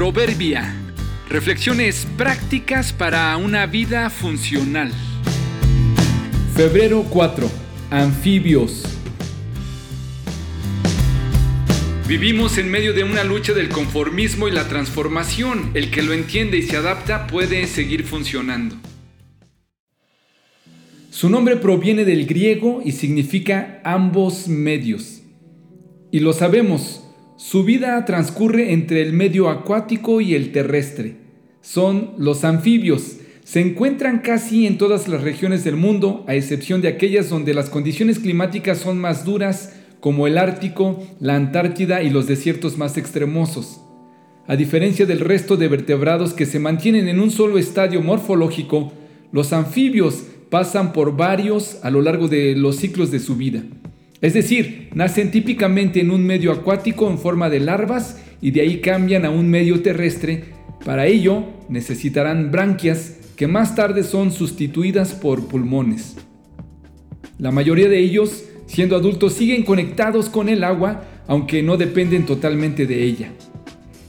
Proverbia. Reflexiones prácticas para una vida funcional. Febrero 4. Anfibios. Vivimos en medio de una lucha del conformismo y la transformación. El que lo entiende y se adapta puede seguir funcionando. Su nombre proviene del griego y significa ambos medios. Y lo sabemos, su vida transcurre entre el medio acuático y el terrestre. Son los anfibios. Se encuentran casi en todas las regiones del mundo, a excepción de aquellas donde las condiciones climáticas son más duras, como el Ártico, la Antártida y los desiertos más extremosos. A diferencia del resto de vertebrados que se mantienen en un solo estadio morfológico, los anfibios pasan por varios a lo largo de los ciclos de su vida. Es decir, nacen típicamente en un medio acuático en forma de larvas y de ahí cambian a un medio terrestre. Para ello necesitarán branquias que más tarde son sustituidas por pulmones. La mayoría de ellos, siendo adultos, siguen conectados con el agua, aunque no dependen totalmente de ella.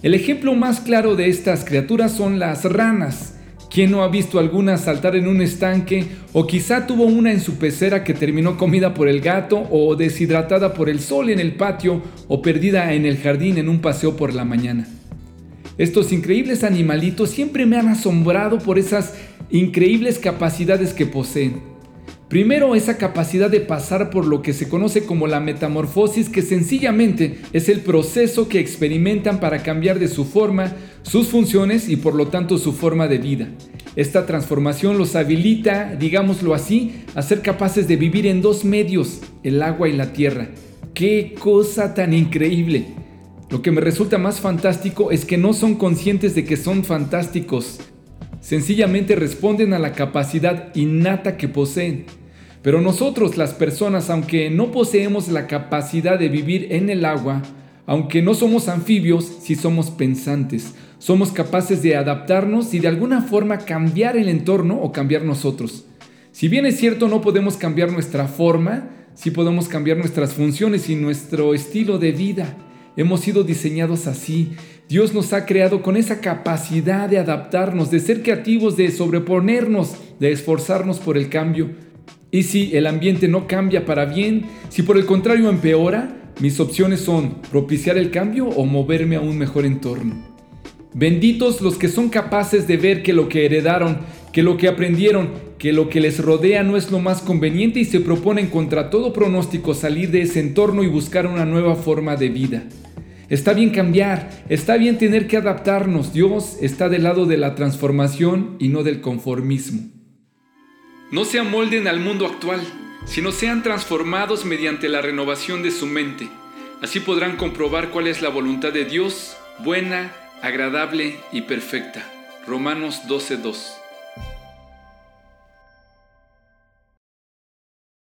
El ejemplo más claro de estas criaturas son las ranas, ¿Quién no ha visto alguna saltar en un estanque o quizá tuvo una en su pecera que terminó comida por el gato o deshidratada por el sol en el patio o perdida en el jardín en un paseo por la mañana? Estos increíbles animalitos siempre me han asombrado por esas increíbles capacidades que poseen. Primero, esa capacidad de pasar por lo que se conoce como la metamorfosis, que sencillamente es el proceso que experimentan para cambiar de su forma, sus funciones y por lo tanto su forma de vida. Esta transformación los habilita, digámoslo así, a ser capaces de vivir en dos medios, el agua y la tierra. ¡Qué cosa tan increíble! Lo que me resulta más fantástico es que no son conscientes de que son fantásticos. Sencillamente responden a la capacidad innata que poseen. Pero nosotros las personas, aunque no poseemos la capacidad de vivir en el agua, aunque no somos anfibios, sí somos pensantes. Somos capaces de adaptarnos y de alguna forma cambiar el entorno o cambiar nosotros. Si bien es cierto no podemos cambiar nuestra forma, sí podemos cambiar nuestras funciones y nuestro estilo de vida. Hemos sido diseñados así. Dios nos ha creado con esa capacidad de adaptarnos, de ser creativos, de sobreponernos, de esforzarnos por el cambio. Y si el ambiente no cambia para bien, si por el contrario empeora, mis opciones son propiciar el cambio o moverme a un mejor entorno. Benditos los que son capaces de ver que lo que heredaron, que lo que aprendieron, que lo que les rodea no es lo más conveniente y se proponen contra todo pronóstico salir de ese entorno y buscar una nueva forma de vida. Está bien cambiar, está bien tener que adaptarnos. Dios está del lado de la transformación y no del conformismo. No se amolden al mundo actual, sino sean transformados mediante la renovación de su mente. Así podrán comprobar cuál es la voluntad de Dios, buena, agradable y perfecta. Romanos 12:2